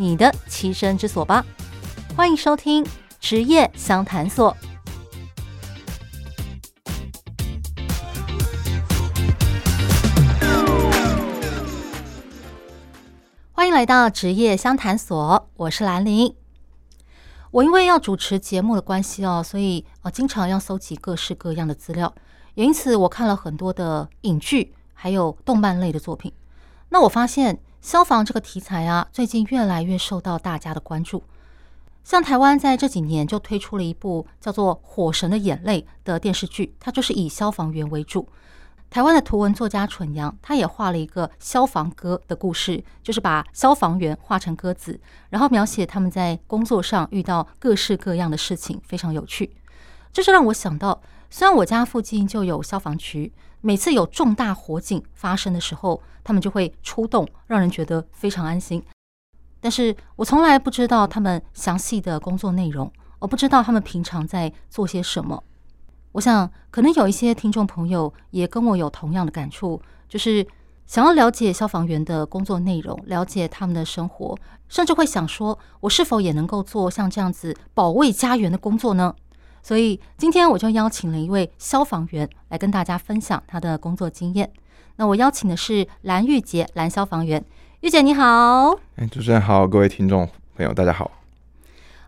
你的栖身之所吧！欢迎收听职业相谈所。欢迎来到职业相谈所，我是兰玲。我因为要主持节目的关系哦，所以呃经常要搜集各式各样的资料，也因此我看了很多的影剧，还有动漫类的作品。那我发现消防这个题材啊，最近越来越受到大家的关注。像台湾在这几年就推出了一部叫做《火神的眼泪》的电视剧，它就是以消防员为主。台湾的图文作家蠢羊，他也画了一个消防歌的故事，就是把消防员画成鸽子，然后描写他们在工作上遇到各式各样的事情，非常有趣。这就让我想到，虽然我家附近就有消防局。每次有重大火警发生的时候，他们就会出动，让人觉得非常安心。但是我从来不知道他们详细的工作内容，我不知道他们平常在做些什么。我想，可能有一些听众朋友也跟我有同样的感触，就是想要了解消防员的工作内容，了解他们的生活，甚至会想说，我是否也能够做像这样子保卫家园的工作呢？所以今天我就邀请了一位消防员来跟大家分享他的工作经验。那我邀请的是蓝玉洁蓝消防员，玉姐你好。哎，主持人好，各位听众朋友大家好。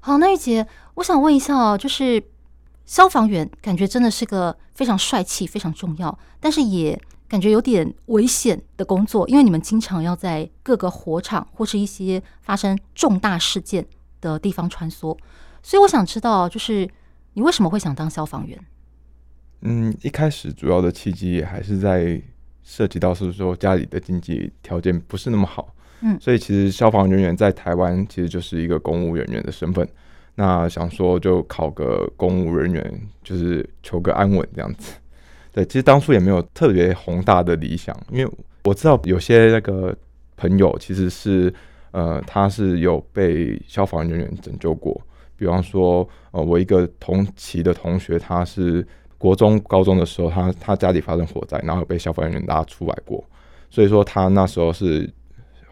好，那玉姐，我想问一下哦，就是消防员感觉真的是个非常帅气、非常重要，但是也感觉有点危险的工作，因为你们经常要在各个火场或是一些发生重大事件的地方穿梭，所以我想知道就是。你为什么会想当消防员？嗯，一开始主要的契机也还是在涉及到是说家里的经济条件不是那么好，嗯，所以其实消防人员在台湾其实就是一个公务人员的身份。那想说就考个公务人员，就是求个安稳这样子。对，其实当初也没有特别宏大的理想，因为我知道有些那个朋友其实是呃，他是有被消防人员拯救过。比方说，呃，我一个同期的同学，他是国中、高中的时候，他他家里发生火灾，然后被消防员拉出来过，所以说他那时候是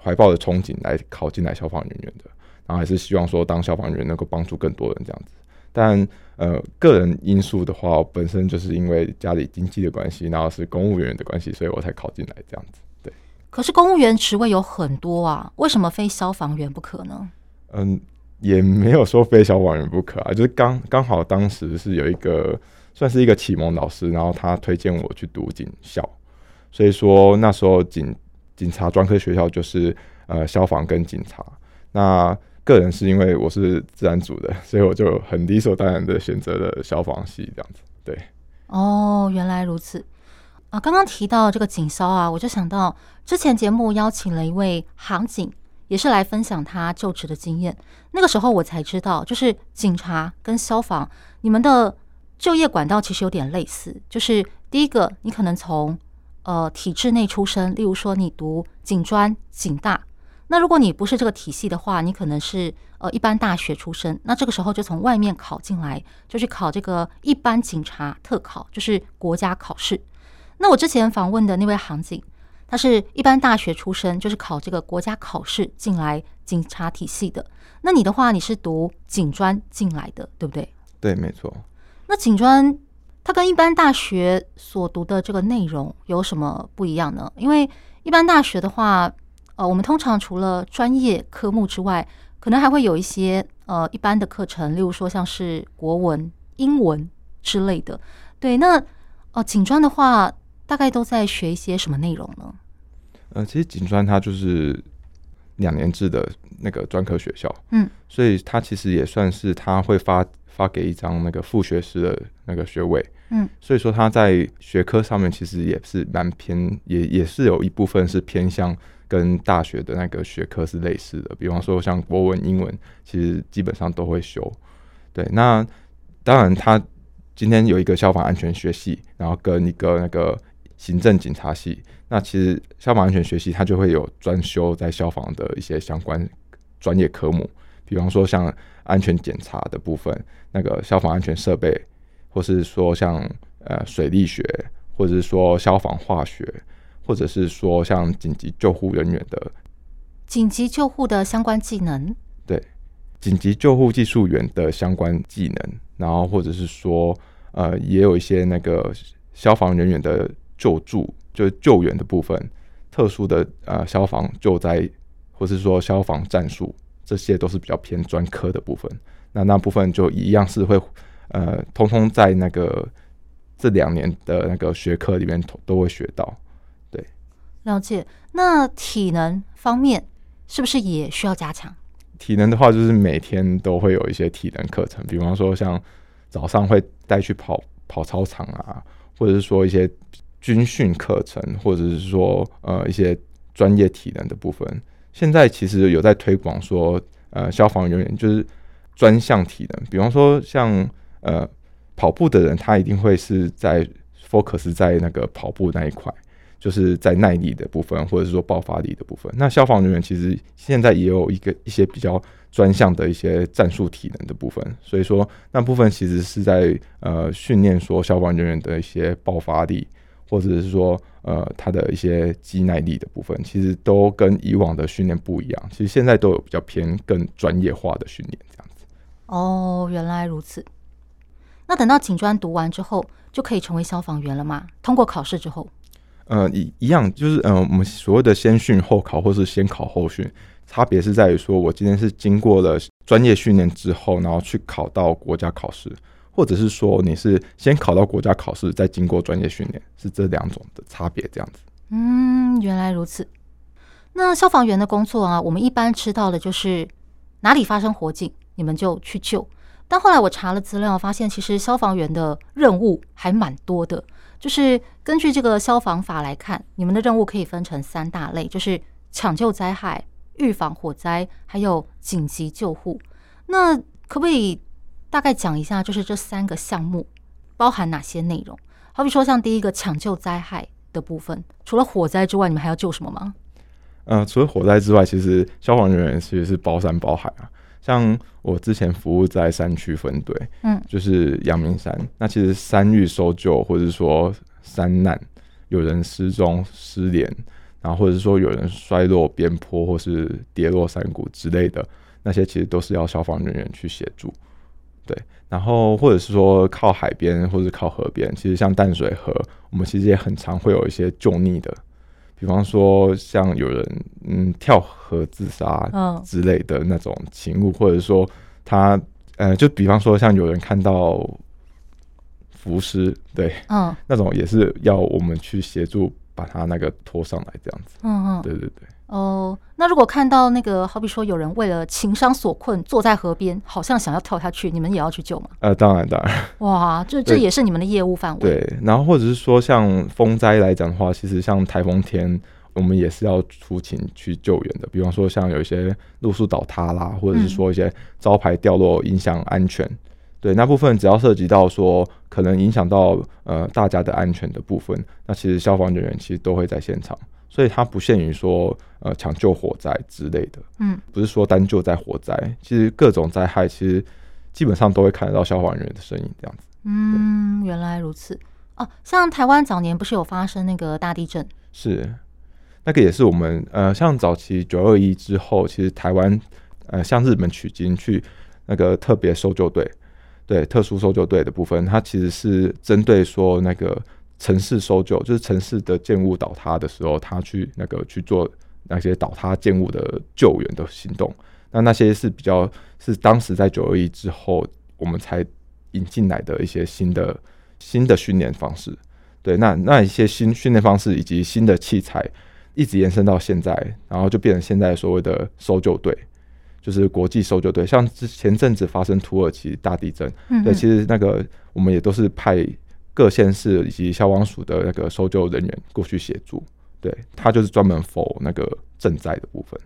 怀抱着憧憬来考进来消防人员的，然后还是希望说当消防员能够帮助更多人这样子。但呃，个人因素的话，本身就是因为家里经济的关系，然后是公务员的关系，所以我才考进来这样子。对。可是公务员职位有很多啊，为什么非消防员不可呢？嗯。也没有说非消防员不可啊，就是刚刚好当时是有一个算是一个启蒙老师，然后他推荐我去读警校，所以说那时候警警察专科学校就是呃消防跟警察。那个人是因为我是自然组的，所以我就很理所当然的选择了消防系这样子。对，哦，原来如此啊！刚刚提到这个警消啊，我就想到之前节目邀请了一位航警。也是来分享他就职的经验。那个时候我才知道，就是警察跟消防，你们的就业管道其实有点类似。就是第一个，你可能从呃体制内出身，例如说你读警专、警大。那如果你不是这个体系的话，你可能是呃一般大学出身。那这个时候就从外面考进来，就去考这个一般警察特考，就是国家考试。那我之前访问的那位航警。他是一般大学出身，就是考这个国家考试进来警察体系的。那你的话，你是读警专进来的，对不对？对，没错。那警专它跟一般大学所读的这个内容有什么不一样呢？因为一般大学的话，呃，我们通常除了专业科目之外，可能还会有一些呃一般的课程，例如说像是国文、英文之类的。对，那呃警专的话。大概都在学一些什么内容呢？呃，其实警专它就是两年制的那个专科学校，嗯，所以它其实也算是它会发发给一张那个副学士的那个学位，嗯，所以说它在学科上面其实也是蛮偏，也也是有一部分是偏向跟大学的那个学科是类似的，比方说像国文、英文，其实基本上都会修。对，那当然他今天有一个消防安全学系，然后跟一个那个行政警察系，那其实消防安全学系它就会有专修在消防的一些相关专业科目，比方说像安全检查的部分，那个消防安全设备，或是说像呃水力学，或者是说消防化学。或者是说像紧急救护人员的紧急救护的相关技能，对，紧急救护技术员的相关技能，然后或者是说呃，也有一些那个消防人员的救助，就是救援的部分，特殊的呃消防救灾，或是说消防战术，这些都是比较偏专科的部分。那那部分就一样是会呃，通通在那个这两年的那个学科里面都都会学到。对了解，那体能方面是不是也需要加强？体能的话，就是每天都会有一些体能课程，比方说像早上会带去跑跑操场啊，或者是说一些军训课程，或者是说呃一些专业体能的部分。现在其实有在推广说，呃，消防人员就是专项体能，比方说像呃跑步的人，他一定会是在 focus 在那个跑步那一块。就是在耐力的部分，或者是说爆发力的部分。那消防人员其实现在也有一个一些比较专项的一些战术体能的部分，所以说那部分其实是在呃训练说消防人员的一些爆发力，或者是说呃他的一些肌耐力的部分，其实都跟以往的训练不一样。其实现在都有比较偏更专业化的训练这样子。哦，原来如此。那等到警专读完之后，就可以成为消防员了吗？通过考试之后？呃，一一样，就是呃，我们所谓的先训后考，或是先考后训，差别是在于说，我今天是经过了专业训练之后，然后去考到国家考试，或者是说你是先考到国家考试，再经过专业训练，是这两种的差别，这样子。嗯，原来如此。那消防员的工作啊，我们一般知道的就是哪里发生火警，你们就去救。但后来我查了资料，发现其实消防员的任务还蛮多的。就是根据这个消防法来看，你们的任务可以分成三大类，就是抢救灾害、预防火灾，还有紧急救护。那可不可以大概讲一下，就是这三个项目包含哪些内容？好比说，像第一个抢救灾害的部分，除了火灾之外，你们还要救什么吗？呃，除了火灾之外，其实消防人员其实是包山包海啊。像我之前服务在山区分队，嗯，就是阳明山。那其实山域搜救，或者是说山难，有人失踪、失联，然后或者是说有人摔落边坡，或是跌落山谷之类的，那些其实都是要消防人员去协助。对，然后或者是说靠海边或者靠河边，其实像淡水河，我们其实也很常会有一些救溺的。比方说，像有人嗯跳河自杀之类的那种情物，或者说他呃，就比方说像有人看到浮尸，对，嗯，那种也是要我们去协助把他那个拖上来这样子，嗯嗯，对对对。哦，那如果看到那个，好比说有人为了情商所困，坐在河边，好像想要跳下去，你们也要去救吗？呃，当然，当然。哇，这这也是你们的业务范围。对，然后或者是说，像风灾来讲的话，其实像台风天，我们也是要出勤去救援的。比方说，像有一些路树倒塌啦，或者是说一些招牌掉落影响安全，嗯、对那部分，只要涉及到说可能影响到呃大家的安全的部分，那其实消防人员其实都会在现场。所以它不限于说呃抢救火灾之类的，嗯，不是说单救在火灾，其实各种灾害其实基本上都会看得到消防人员的身影这样子。嗯，原来如此哦。像台湾早年不是有发生那个大地震？是，那个也是我们呃，像早期九二一之后，其实台湾呃向日本取经去那个特别搜救队，对特殊搜救队的部分，它其实是针对说那个。城市搜救就是城市的建物倒塌的时候，他去那个去做那些倒塌建物的救援的行动。那那些是比较是当时在九二一之后，我们才引进来的一些新的新的训练方式。对，那那一些新训练方式以及新的器材，一直延伸到现在，然后就变成现在所谓的搜救队，就是国际搜救队。像之前阵子发生土耳其大地震，嗯嗯对，其实那个我们也都是派。各县市以及消防署的那个搜救人员过去协助，对，他就是专门 for 那个赈灾的部分。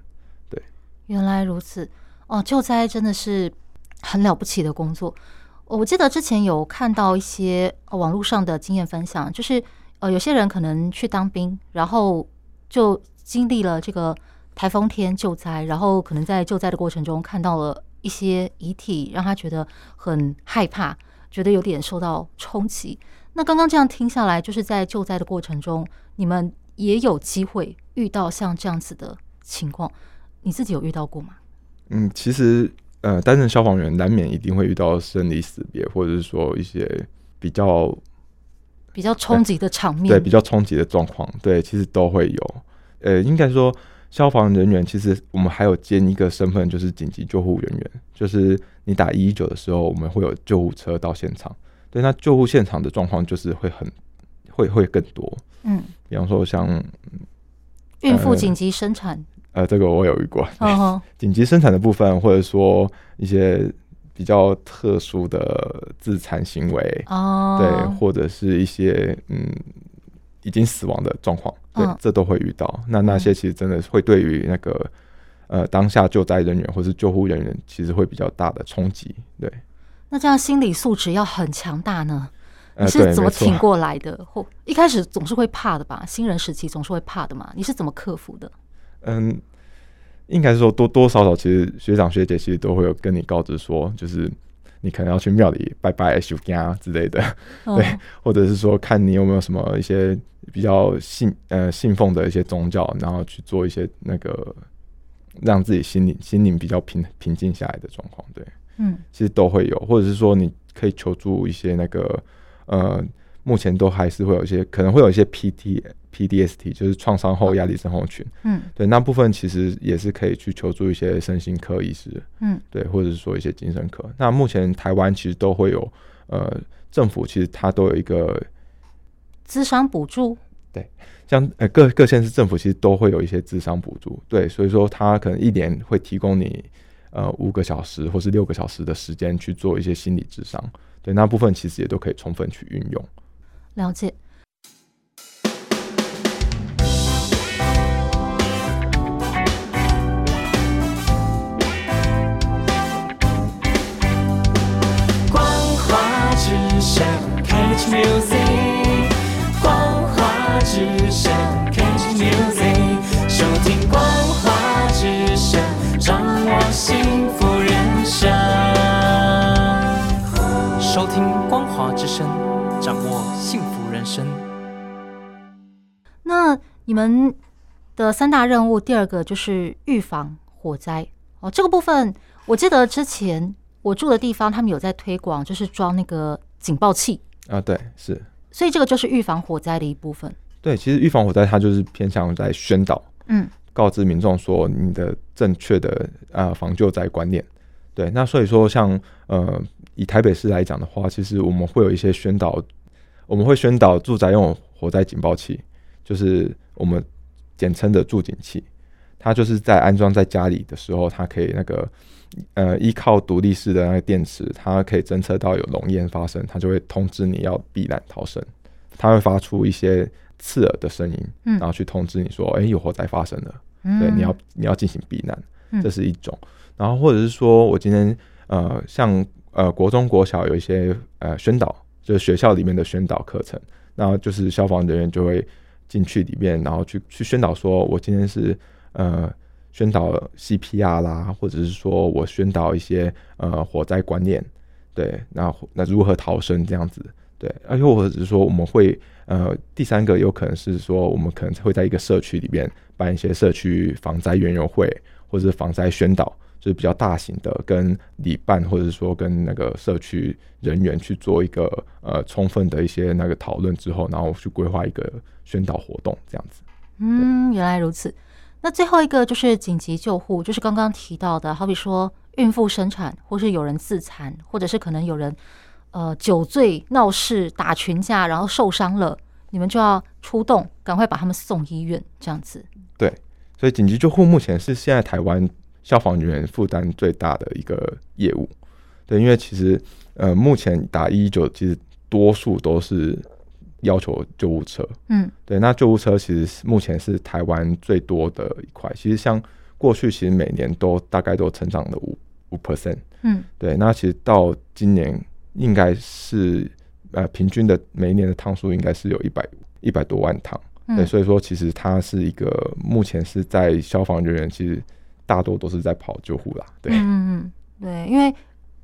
对，原来如此哦，救灾真的是很了不起的工作。我记得之前有看到一些网络上的经验分享，就是呃，有些人可能去当兵，然后就经历了这个台风天救灾，然后可能在救灾的过程中看到了一些遗体，让他觉得很害怕，觉得有点受到冲击。那刚刚这样听下来，就是在救灾的过程中，你们也有机会遇到像这样子的情况，你自己有遇到过吗？嗯，其实呃，担任消防员难免一定会遇到生离死别，或者是说一些比较比较冲击的场面，对，比较冲击的状况，对，其实都会有。呃，应该说消防人员其实我们还有兼一个身份，就是紧急救护人员，就是你打一一九的时候，我们会有救护车到现场。对，那救护现场的状况就是会很会会更多，嗯，比方说像孕妇紧急生产，呃，呃，这个我有遇过，紧急生产的部分，或者说一些比较特殊的自残行为，哦，对，或者是一些嗯已经死亡的状况，对，这都会遇到。那那些其实真的会对于那个呃当下救灾人员或是救护人员，其实会比较大的冲击，对。那这样心理素质要很强大呢？你是怎么挺过来的？呃、或一开始总是会怕的吧？新人时期总是会怕的嘛？你是怎么克服的？嗯，应该是说多多少少，其实学长学姐其实都会有跟你告知说，就是你可能要去庙里拜拜、修家之类的，哦、对，或者是说看你有没有什么一些比较信呃信奉的一些宗教，然后去做一些那个让自己心灵心灵比较平平静下来的状况，对。嗯，其实都会有，或者是说你可以求助一些那个，呃，目前都还是会有一些可能会有一些 P T P D S T，就是创伤后压力症候群。嗯，对，那部分其实也是可以去求助一些身心科医师。嗯，对，或者是说一些精神科。那目前台湾其实都会有，呃，政府其实它都有一个智商补助。对，像呃各各县市政府其实都会有一些智商补助。对，所以说它可能一年会提供你。呃，五个小时或是六个小时的时间去做一些心理智商，对，那部分其实也都可以充分去运用。了解。光华之声，Catch Music，生。那你们的三大任务，第二个就是预防火灾哦。这个部分，我记得之前我住的地方，他们有在推广，就是装那个警报器啊。对，是。所以这个就是预防火灾的一部分。对，其实预防火灾，它就是偏向在宣导。嗯。告知民众说你的正确的呃防救灾观念，对，那所以说像呃以台北市来讲的话，其实我们会有一些宣导，我们会宣导住宅用火灾警报器，就是我们简称的住警器，它就是在安装在家里的时候，它可以那个呃依靠独立式的那个电池，它可以侦测到有浓烟发生，它就会通知你要避难逃生，它会发出一些。刺耳的声音，然后去通知你说：“哎、欸，有火灾发生了。嗯”对，你要你要进行避难，这是一种。然后或者是说我今天呃，像呃国中国小有一些呃宣导，就是学校里面的宣导课程，然后就是消防人员就会进去里面，然后去去宣导说，我今天是呃宣导 CPR 啦，或者是说我宣导一些呃火灾观念，对，那那如何逃生这样子。对，而且或者是说，我们会呃，第三个有可能是说，我们可能会在一个社区里面办一些社区防灾园游会，或者是防灾宣导，就是比较大型的，跟里办或者是说跟那个社区人员去做一个呃充分的一些那个讨论之后，然后去规划一个宣导活动这样子。嗯，原来如此。那最后一个就是紧急救护，就是刚刚提到的，好比说孕妇生产，或是有人自残，或者是可能有人。呃，酒醉闹事打群架，然后受伤了，你们就要出动，赶快把他们送医院，这样子。对，所以紧急救护目前是现在台湾消防人员负担最大的一个业务。对，因为其实呃，目前打一一九其实多数都是要求救护车。嗯，对，那救护车其实目前是台湾最多的一块。其实像过去，其实每年都大概都成长了五五 percent。嗯，对，那其实到今年应该是呃平均的每一年的趟数应该是有一百一百多万趟。对，嗯、所以说其实它是一个目前是在消防人员其实大多都是在跑救护啦。对，嗯嗯，对，因为。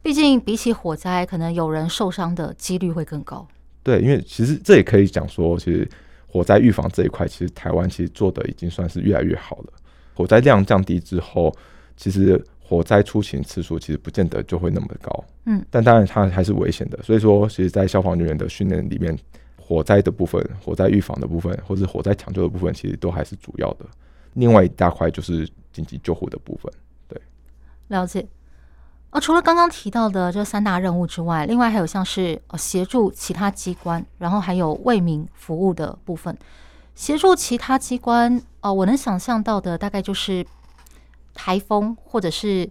毕竟比起火灾，可能有人受伤的几率会更高。对，因为其实这也可以讲说，其实火灾预防这一块，其实台湾其实做的已经算是越来越好了。火灾量降低之后，其实火灾出勤次数其实不见得就会那么高。嗯，但当然它还是危险的。所以说，其实，在消防人员的训练里面，火灾的部分、火灾预防的部分，或是火灾抢救的部分，其实都还是主要的。另外一大块就是紧急救护的部分。对，了解。而、除了刚刚提到的这三大任务之外，另外还有像是呃协助其他机关，然后还有为民服务的部分。协助其他机关，哦、呃，我能想象到的大概就是台风，或者是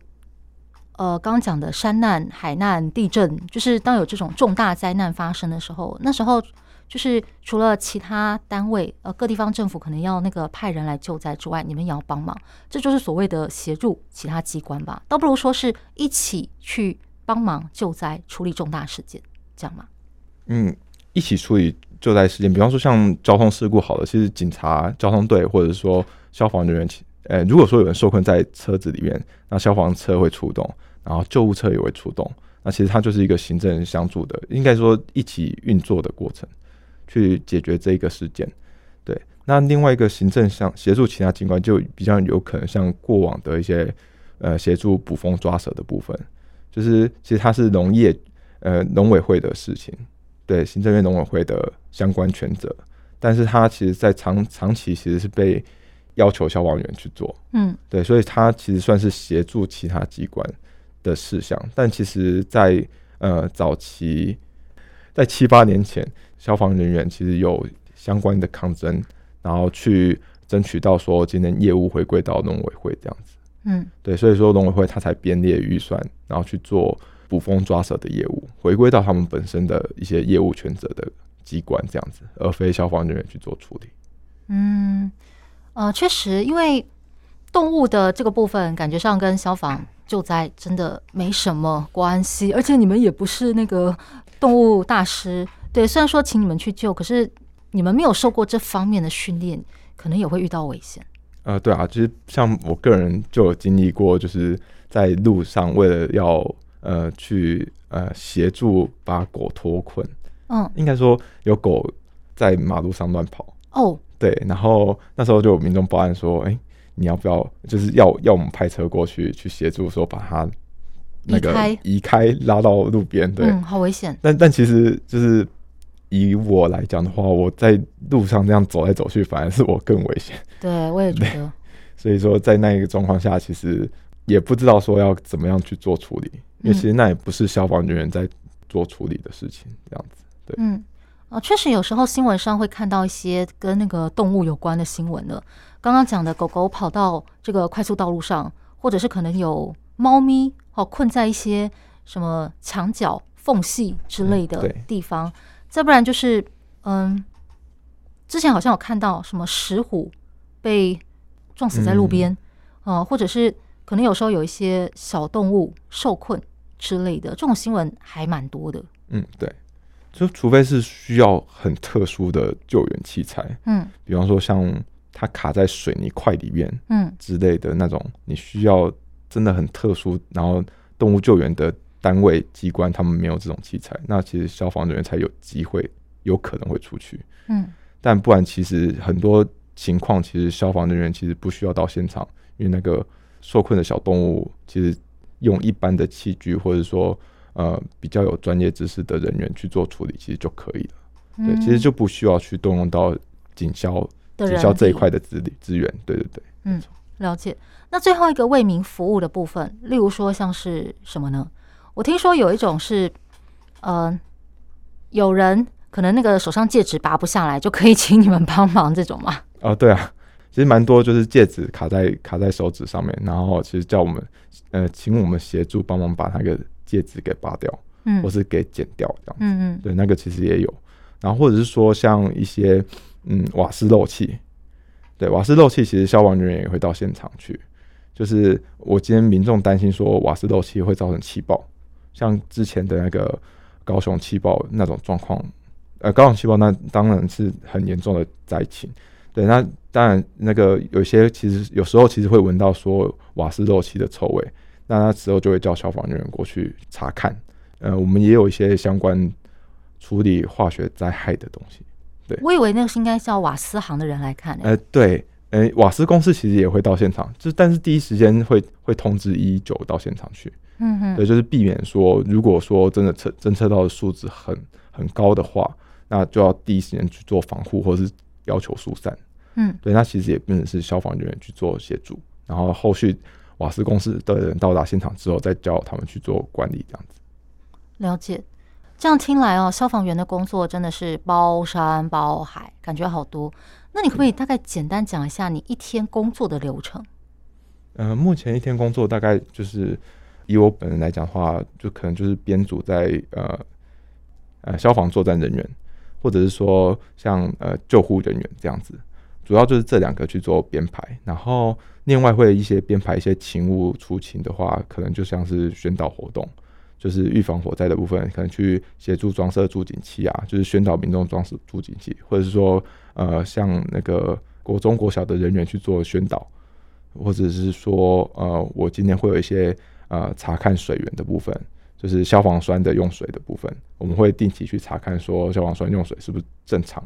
呃刚刚讲的山难、海难、地震，就是当有这种重大灾难发生的时候，那时候。就是除了其他单位，呃，各地方政府可能要那个派人来救灾之外，你们也要帮忙，这就是所谓的协助其他机关吧？倒不如说是一起去帮忙救灾、处理重大事件，这样吗？嗯，一起处理救灾事件，比方说像交通事故，好了，其实警察、交通队或者说消防人员，呃，如果说有人受困在车子里面，那消防车会出动，然后救护车也会出动，那其实它就是一个行政相助的，应该说一起运作的过程。去解决这一个事件，对。那另外一个行政上协助其他机关，就比较有可能像过往的一些呃协助捕风抓蛇的部分，就是其实它是农业呃农委会的事情，对，行政院农委会的相关权责，但是它其实在长长期其实是被要求消防员去做，嗯，对，所以它其实算是协助其他机关的事项，但其实在，在呃早期，在七八年前。消防人员其实有相关的抗争，然后去争取到说今天业务回归到农委会这样子。嗯，对，所以说农委会他才编列预算，然后去做捕风抓蛇的业务，回归到他们本身的一些业务权责的机关这样子，而非消防人员去做处理。嗯，呃，确实，因为动物的这个部分感觉上跟消防救灾真的没什么关系，而且你们也不是那个动物大师。对，虽然说请你们去救，可是你们没有受过这方面的训练，可能也会遇到危险。呃，对啊，就是像我个人就有经历过，就是在路上为了要呃去呃协助把狗脱困，嗯，应该说有狗在马路上乱跑哦，对，然后那时候就有民众报案说，哎，你要不要就是要要我们派车过去去协助，说把它那个移开拉到路边，对，嗯，好危险。但但其实就是。以我来讲的话，我在路上这样走来走去，反而是我更危险。对，我也觉得。所以说，在那一个状况下，其实也不知道说要怎么样去做处理，因为其实那也不是消防人员在做处理的事情，这样子。对，嗯，啊，确实有时候新闻上会看到一些跟那个动物有关的新闻了。刚刚讲的狗狗跑到这个快速道路上，或者是可能有猫咪哦困在一些什么墙角缝隙之类的地方。嗯再不然就是，嗯，之前好像有看到什么石虎被撞死在路边，呃，或者是可能有时候有一些小动物受困之类的，这种新闻还蛮多的。嗯，对，就除非是需要很特殊的救援器材，嗯，比方说像它卡在水泥块里面，嗯之类的那种，你需要真的很特殊，然后动物救援的。单位机关他们没有这种器材，那其实消防人员才有机会，有可能会出去。嗯，但不然，其实很多情况，其实消防人员其实不需要到现场，因为那个受困的小动物，其实用一般的器具，或者说呃比较有专业知识的人员去做处理，其实就可以了。嗯、对，其实就不需要去动用到警消警消这一块的资力资源。对对对，嗯，了解。那最后一个为民服务的部分，例如说像是什么呢？我听说有一种是，呃，有人可能那个手上戒指拔不下来，就可以请你们帮忙这种吗？哦，对啊，其实蛮多，就是戒指卡在卡在手指上面，然后其实叫我们呃，请我们协助帮忙把那个戒指给拔掉，嗯，或是给剪掉这样子，嗯嗯，对，那个其实也有。然后或者是说像一些嗯瓦斯漏气，对，瓦斯漏气，其实消防人员也会到现场去。就是我今天民众担心说瓦斯漏气会造成气爆，像之前的那个高雄气爆那种状况，呃，高雄气爆那当然是很严重的灾情。对，那当然那个有些其实有时候其实会闻到说瓦斯漏气的臭味，那那时候就会叫消防人员过去查看。呃，我们也有一些相关处理化学灾害的东西。对，我以为那个是应该叫瓦斯行的人来看。呃，对，呃，瓦斯公司其实也会到现场，就但是第一时间会会通知一一九到现场去。嗯哼，对，就是避免说，如果说真的测侦测到的数值很很高的话，那就要第一时间去做防护，或者是要求疏散。嗯，对，那其实也变成是消防人员去做协助，然后后续瓦斯公司的人到达现场之后，再叫他们去做管理，这样子。了解，这样听来哦，消防员的工作真的是包山包海，感觉好多。那你可不可以大概简单讲一下你一天工作的流程？嗯、呃，目前一天工作大概就是以我本人来讲的话，就可能就是编组在呃呃消防作战人员，或者是说像呃救护人员这样子，主要就是这两个去做编排。然后另外会一些编排一些勤务出勤的话，可能就像是宣导活动。就是预防火灾的部分，可能去协助装设助警器啊，就是宣导民众装设助警器，或者是说，呃，像那个国中国小的人员去做宣导，或者是说，呃，我今天会有一些呃查看水源的部分，就是消防栓的用水的部分，我们会定期去查看，说消防栓用水是不是正常，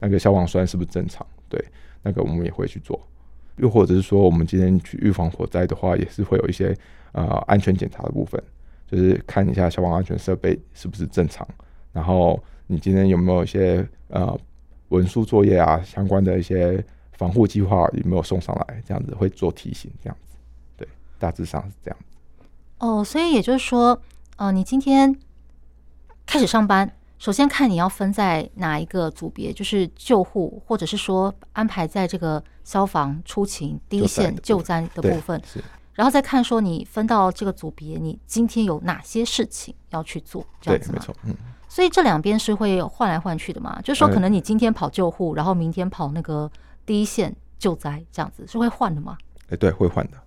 那个消防栓是不是正常，对，那个我们也会去做，又或者是说，我们今天去预防火灾的话，也是会有一些呃安全检查的部分。就是看一下消防安全设备是不是正常，然后你今天有没有一些呃文书作业啊，相关的一些防护计划有没有送上来？这样子会做提醒，这样子，对，大致上是这样。哦，所以也就是说，呃，你今天开始上班，首先看你要分在哪一个组别，就是救护，或者是说安排在这个消防出勤第一线救灾的部分。然后再看说你分到这个组别，你今天有哪些事情要去做？这样子没错，嗯。所以这两边是会换来换去的嘛？就是说，可能你今天跑救护，然后明天跑那个第一线救灾，这样子是会换的吗？哎，对，会换的。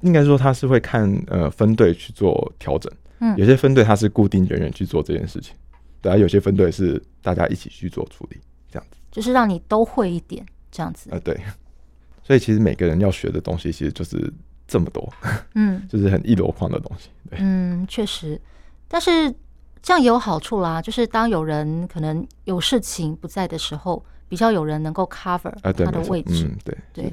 应该说他是会看呃分队去做调整。嗯，有些分队他是固定人员去做这件事情，对啊，有些分队是大家一起去做处理，这样子。就是让你都会一点，这样子。呃，对。所以其实每个人要学的东西，其实就是。这么多，嗯，就是很一箩筐的东西，对，嗯，确实，但是这样也有好处啦，就是当有人可能有事情不在的时候，比较有人能够 cover 他的位置，嗯，对对。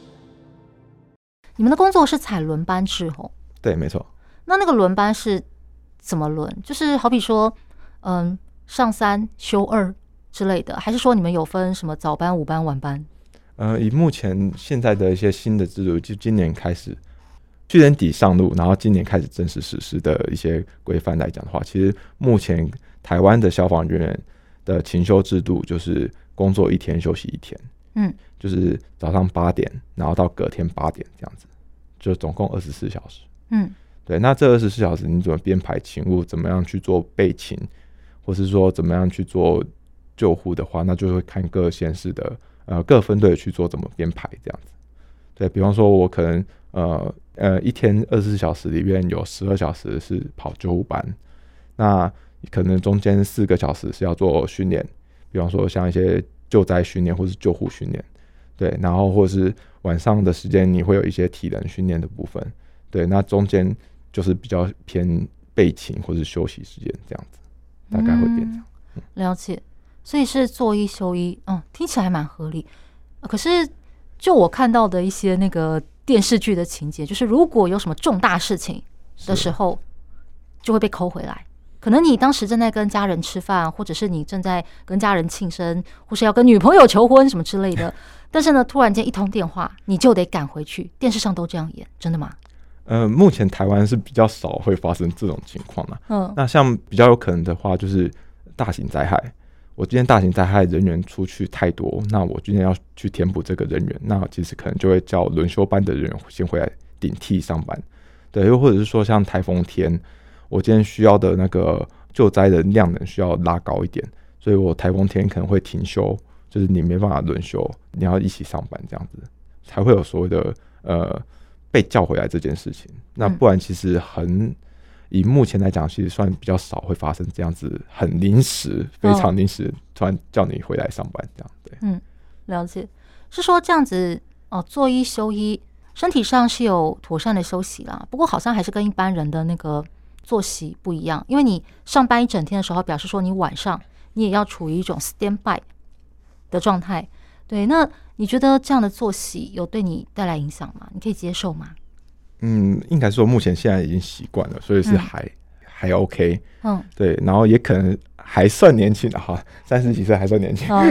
你们的工作是采轮班制哦？对，没错。那那个轮班是怎么轮？就是好比说，嗯，上三休二之类的，还是说你们有分什么早班、午班、晚班？呃，以目前现在的一些新的制度，就今年开始，去年底上路，然后今年开始正式实施的一些规范来讲的话，其实目前台湾的消防人员的勤休制度就是工作一天休息一天。嗯，就是早上八点，然后到隔天八点这样子，就总共二十四小时。嗯，对。那这二十四小时你怎么编排勤务，怎么样去做备勤，或是说怎么样去做救护的话，那就会看各县市的呃各分队去做怎么编排这样子。对，比方说，我可能呃呃一天二十四小时里面有十二小时是跑救护班，那可能中间四个小时是要做训练，比方说像一些。救灾训练或是救护训练，对，然后或是晚上的时间，你会有一些体能训练的部分，对，那中间就是比较偏备勤或是休息时间这样子，大概会变这样。嗯，了解，所以是做一休一，嗯，听起来蛮合理。可是就我看到的一些那个电视剧的情节，就是如果有什么重大事情的时候，就会被抠回来。可能你当时正在跟家人吃饭，或者是你正在跟家人庆生，或是要跟女朋友求婚什么之类的。但是呢，突然间一通电话，你就得赶回去。电视上都这样演，真的吗？呃，目前台湾是比较少会发生这种情况的。嗯，那像比较有可能的话，就是大型灾害。我今天大型灾害人员出去太多，那我今天要去填补这个人员，那其实可能就会叫轮休班的人员先回来顶替上班。对，又或者是说像台风天，我今天需要的那个救灾的量能需要拉高一点，所以我台风天可能会停休。就是你没办法轮休，你要一起上班这样子，才会有所谓的呃被叫回来这件事情。那不然其实很以目前来讲，其实算比较少会发生这样子很临时、非常临时突然叫你回来上班这样。对，嗯，了解。是说这样子哦，做一休一，身体上是有妥善的休息啦。不过好像还是跟一般人的那个作息不一样，因为你上班一整天的时候，表示说你晚上你也要处于一种 stand by。的状态，对，那你觉得这样的作息有对你带来影响吗？你可以接受吗？嗯，应该说目前现在已经习惯了，所以是还、嗯、还 OK。嗯，对，然后也可能还算年轻的哈，三十几岁还算年轻，哦、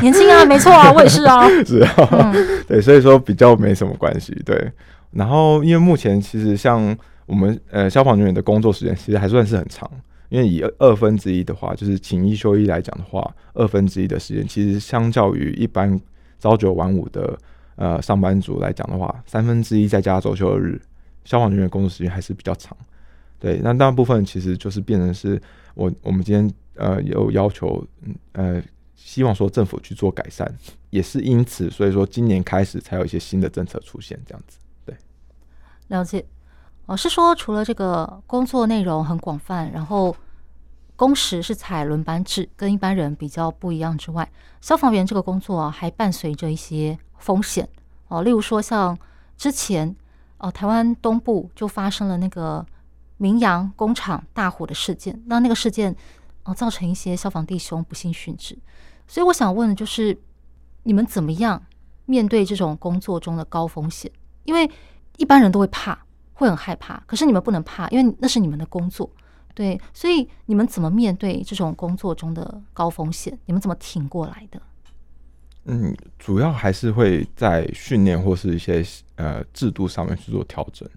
年轻啊，没错啊，我也是啊，是啊，嗯、对，所以说比较没什么关系。对，然后因为目前其实像我们呃消防人员的工作时间其实还算是很长。因为以二分之一的话，就是请一休一来讲的话，二分之一的时间，其实相较于一般朝九晚五的呃上班族来讲的话，三分之一在家周休日，消防人员工作时间还是比较长。对，那大部分其实就是变成是我我们今天呃有要求，呃希望说政府去做改善，也是因此，所以说今年开始才有一些新的政策出现，这样子。对，了解。哦，是说除了这个工作内容很广泛，然后工时是采轮班制，跟一般人比较不一样之外，消防员这个工作，还伴随着一些风险哦。例如说，像之前哦，台湾东部就发生了那个明阳工厂大火的事件，那那个事件哦，造成一些消防弟兄不幸殉职。所以我想问的就是，你们怎么样面对这种工作中的高风险？因为一般人都会怕。会很害怕，可是你们不能怕，因为那是你们的工作，对，所以你们怎么面对这种工作中的高风险？你们怎么挺过来的？嗯，主要还是会在训练或是一些呃制度上面去做调整。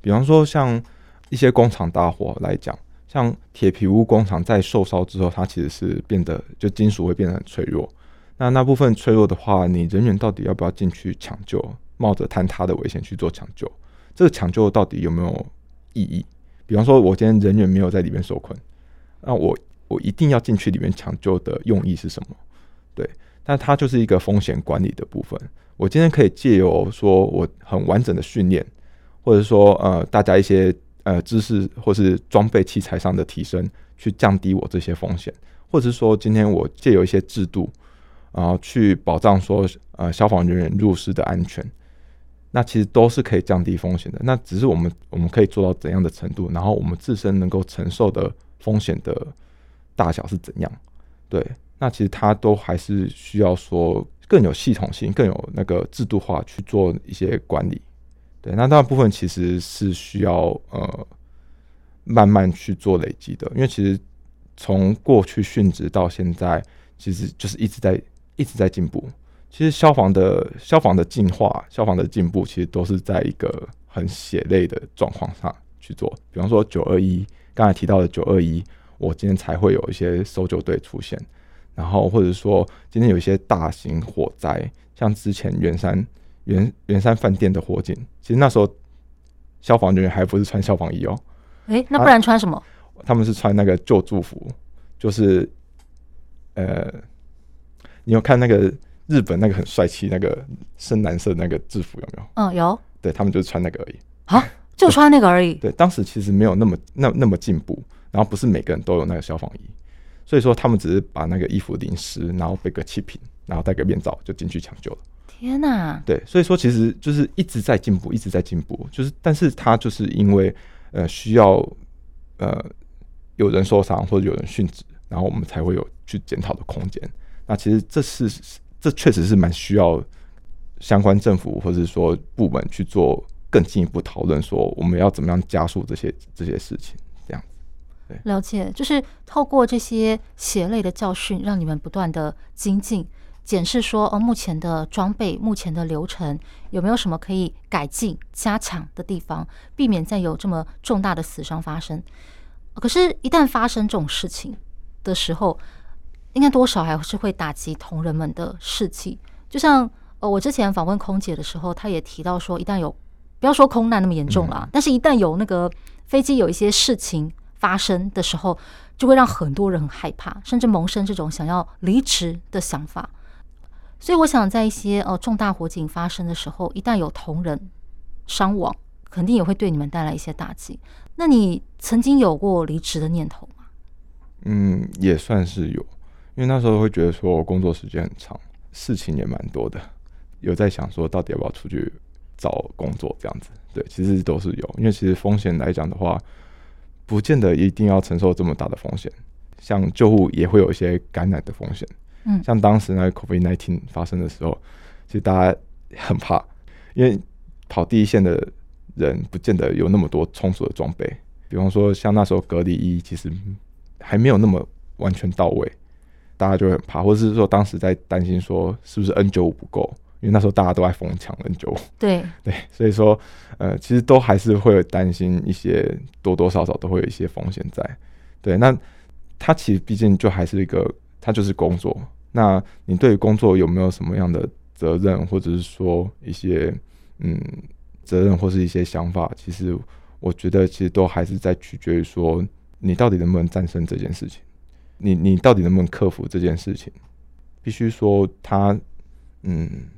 比方说，像一些工厂大火来讲，像铁皮屋工厂在受烧之后，它其实是变得就金属会变得很脆弱。那那部分脆弱的话，你人员到底要不要进去抢救，冒着坍塌的危险去做抢救？这个抢救到底有没有意义？比方说，我今天人员没有在里面受困，那我我一定要进去里面抢救的用意是什么？对，那它就是一个风险管理的部分。我今天可以借由说我很完整的训练，或者说呃大家一些呃知识或是装备器材上的提升，去降低我这些风险，或者是说今天我借由一些制度，然后去保障说呃消防人员入室的安全。那其实都是可以降低风险的，那只是我们我们可以做到怎样的程度，然后我们自身能够承受的风险的大小是怎样？对，那其实它都还是需要说更有系统性、更有那个制度化去做一些管理。对，那大部分其实是需要呃慢慢去做累积的，因为其实从过去殉职到现在，其实就是一直在一直在进步。其实消防的消防的进化、消防的进步，其实都是在一个很血泪的状况上去做。比方说九二一，刚才提到的九二一，我今天才会有一些搜救队出现。然后或者说今天有一些大型火灾，像之前圆山圆圆山饭店的火警，其实那时候消防人员还不是穿消防衣哦。诶，那不然穿什么？啊，他们是穿那个救助服，就是呃，你有看那个？日本那个很帅气，那个深蓝色那个制服有没有？嗯，有。对，他们就是穿那个而已。啊，就穿那个而已。对，当时其实没有那么那那么进步，然后不是每个人都有那个消防衣，所以说他们只是把那个衣服淋湿，然后背个气瓶，然后戴个面罩就进去抢救了。天哪！对，所以说其实就是一直在进步，一直在进步，就是但是他就是因为呃需要呃有人受伤或者有人殉职，然后我们才会有去检讨的空间。那其实这是。这确实是蛮需要相关政府或者说部门去做更进一步讨论，说我们要怎么样加速这些这些事情，这样子。对，了解，就是透过这些血泪的教训，让你们不断的精进。检视说，哦，目前的装备、目前的流程有没有什么可以改进、加强的地方，避免再有这么重大的死伤发生。可是，一旦发生这种事情的时候，应该多少还是会打击同仁们的士气。就像呃，我之前访问空姐的时候，她也提到说，一旦有不要说空难那么严重啦，但是一旦有那个飞机有一些事情发生的时候，就会让很多人很害怕，甚至萌生这种想要离职的想法。所以我想，在一些呃重大火警发生的时候，一旦有同仁伤亡，肯定也会对你们带来一些打击。那你曾经有过离职的念头吗？嗯，也算是有，因为那时候会觉得说我工作时间很长，事情也蛮多的，有在想说到底要不要出去找工作这样子。对，其实都是有，因为其实风险来讲的话，不见得一定要承受这么大的风险，像救护也会有一些感染的风险。嗯，像当时那个 COVID-19 发生的时候，其实大家很怕，因为跑第一线的人不见得有那么多充足的装备。比方说，像那时候隔离衣其实还没有那么完全到位，大家就会很怕，或者是说当时在担心说是不是 N 九五不够，因为那时候大家都在疯抢 N 九五。对 对，所以说呃，其实都还是会有担心一些，多多少少都会有一些风险在。对，那他其实毕竟就还是一个，他就是工作。那你对于工作有没有什么样的责任，或者是说一些嗯责任或是一些想法？其实我觉得，其实都还是在取决于说你到底能不能战胜这件事情，你你到底能不能克服这件事情？必须说他嗯，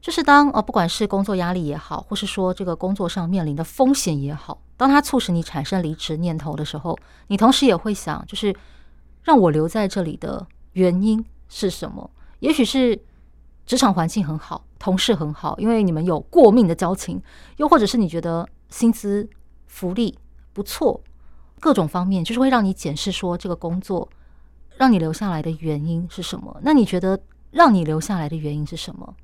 就是当呃不管是工作压力也好，或是说这个工作上面临的风险也好，当他促使你产生离职念头的时候，你同时也会想，就是让我留在这里的。原因是什么？也许是职场环境很好，同事很好，因为你们有过命的交情；又或者是你觉得薪资福利不错，各种方面就是会让你检视说这个工作让你留下来的原因是什么？那你觉得让你留下来的原因是什么？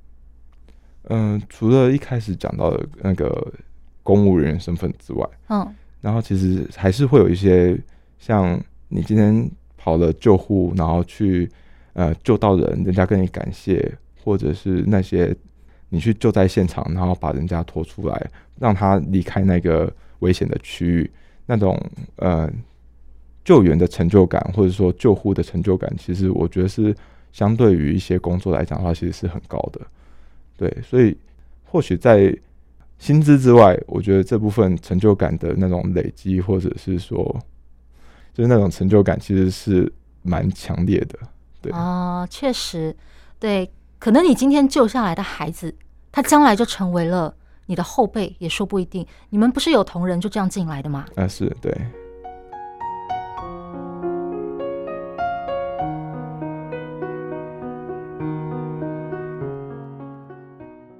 嗯、呃，除了一开始讲到的那个公务人员身份之外，嗯，然后其实还是会有一些像你今天。跑了救护，然后去呃救到人，人家跟你感谢，或者是那些你去救灾现场，然后把人家拖出来，让他离开那个危险的区域，那种呃救援的成就感，或者说救护的成就感，其实我觉得是相对于一些工作来讲的话，其实是很高的。对，所以或许在薪资之外，我觉得这部分成就感的那种累积，或者是说。就是那种成就感，其实是蛮强烈的，对啊，确实，对，可能你今天救下来的孩子，他将来就成为了你的后辈，也说不一定。你们不是有同仁就这样进来的吗？啊，是对。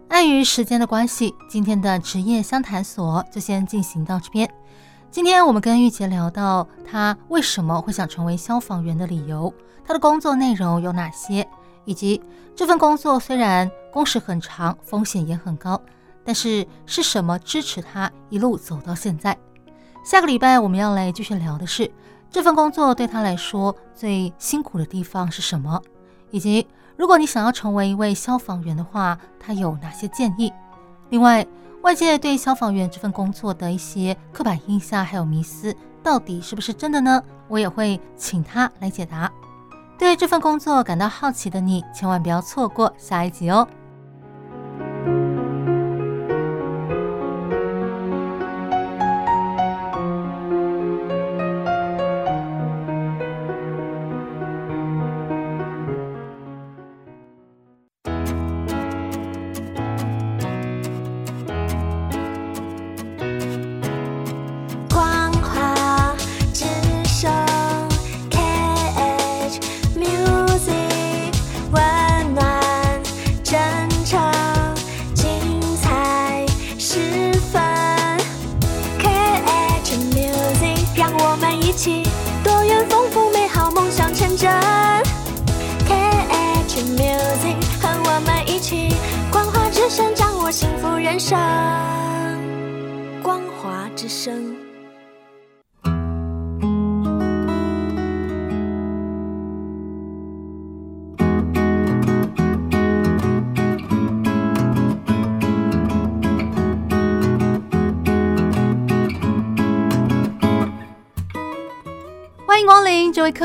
碍于时间的关系，今天的职业相谈所就先进行到这边。今天我们跟玉洁聊到他为什么会想成为消防员的理由，他的工作内容有哪些，以及这份工作虽然工时很长，风险也很高，但是是什么支持他一路走到现在？下个礼拜我们要来继续聊的是这份工作对他来说最辛苦的地方是什么，以及如果你想要成为一位消防员的话，他有哪些建议？另外。外界对消防员这份工作的一些刻板印象还有迷思，到底是不是真的呢？我也会请他来解答。对这份工作感到好奇的你，千万不要错过下一集哦。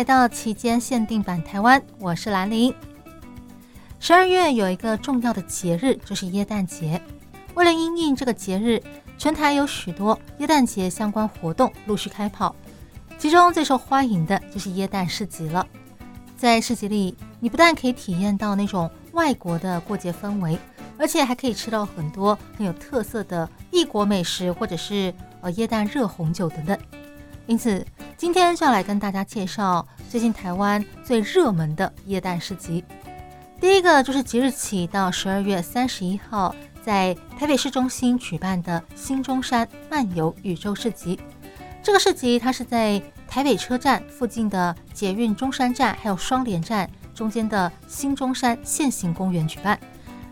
来到期间限定版台湾，我是兰陵。十二月有一个重要的节日，就是耶诞节。为了应应这个节日，全台有许多耶诞节相关活动陆续开跑。其中最受欢迎的就是耶诞市集了。在市集里，你不但可以体验到那种外国的过节氛围，而且还可以吃到很多很有特色的异国美食，或者是呃耶诞热红酒等等。因此，今天就要来跟大家介绍最近台湾最热门的耶诞市集。第一个就是即日起到十二月三十一号，在台北市中心举办的新中山漫游宇宙市集。这个市集它是在台北车站附近的捷运中山站，还有双连站中间的新中山现行公园举办，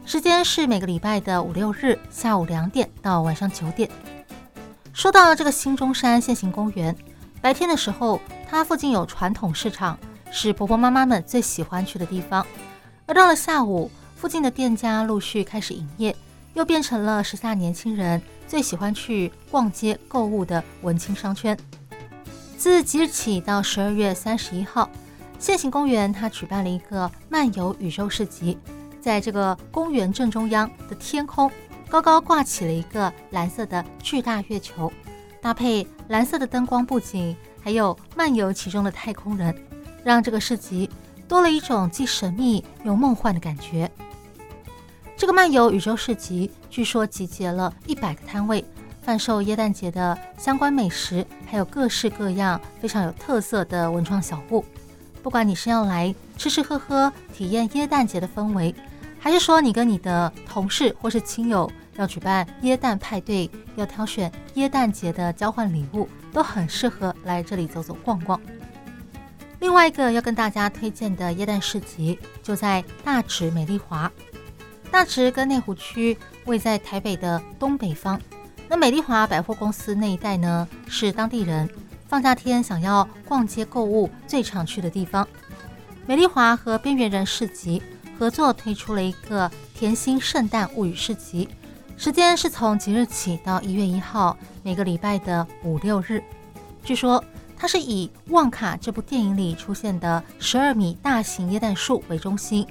时间是每个礼拜的五六日下午两点到晚上九点。说到这个新中山现行公园。白天的时候，它附近有传统市场，是婆婆妈妈们最喜欢去的地方。而到了下午，附近的店家陆续开始营业，又变成了时下年轻人最喜欢去逛街购物的文青商圈。自即日起到十二月三十一号，现行公园它举办了一个漫游宇宙市集，在这个公园正中央的天空，高高挂起了一个蓝色的巨大月球。搭配蓝色的灯光布景，还有漫游其中的太空人，让这个市集多了一种既神秘又梦幻的感觉。这个漫游宇宙市集据说集结了一百个摊位，贩售耶诞节的相关美食，还有各式各样非常有特色的文创小物。不管你是要来吃吃喝喝，体验耶诞节的氛围，还是说你跟你的同事或是亲友，要举办耶诞派对，要挑选耶诞节的交换礼物，都很适合来这里走走逛逛。另外一个要跟大家推荐的耶诞市集，就在大直美丽华。大直跟内湖区位在台北的东北方，那美丽华百货公司那一带呢，是当地人放假天想要逛街购物最常去的地方。美丽华和边缘人市集合作推出了一个甜心圣诞物语市集。时间是从即日起到一月一号，每个礼拜的五六日。据说它是以《旺卡》这部电影里出现的十二米大型椰蛋树为中心，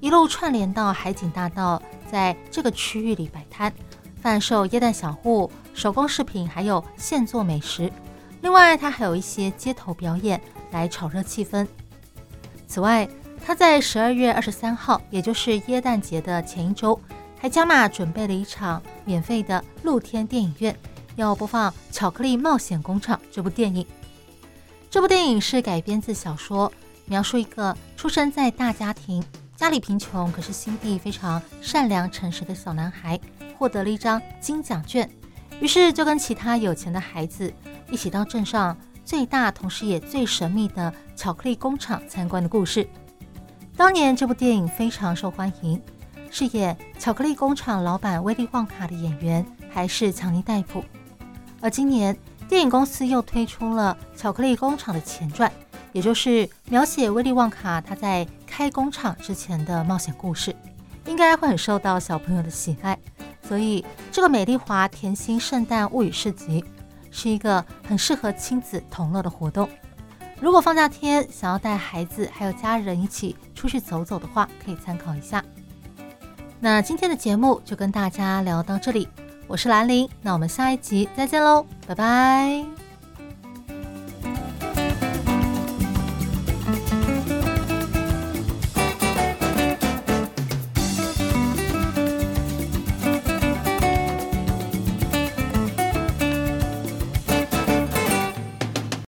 一路串联到海景大道，在这个区域里摆摊，贩售椰蛋小物、手工饰品，还有现做美食。另外，它还有一些街头表演来炒热气氛。此外，它在十二月二十三号，也就是椰蛋节的前一周。还加码准备了一场免费的露天电影院，要播放《巧克力冒险工厂》这部电影。这部电影是改编自小说，描述一个出生在大家庭、家里贫穷可是心地非常善良诚实的小男孩，获得了一张金奖券，于是就跟其他有钱的孩子一起到镇上最大同时也最神秘的巧克力工厂参观的故事。当年这部电影非常受欢迎。饰演巧克力工厂老板威利旺卡的演员还是强尼戴普，而今年电影公司又推出了巧克力工厂的前传，也就是描写威利旺卡他在开工厂之前的冒险故事，应该会很受到小朋友的喜爱。所以这个美丽华甜心圣诞物语市集是一个很适合亲子同乐的活动。如果放假天想要带孩子还有家人一起出去走走的话，可以参考一下。那今天的节目就跟大家聊到这里，我是兰陵，那我们下一集再见喽，拜拜。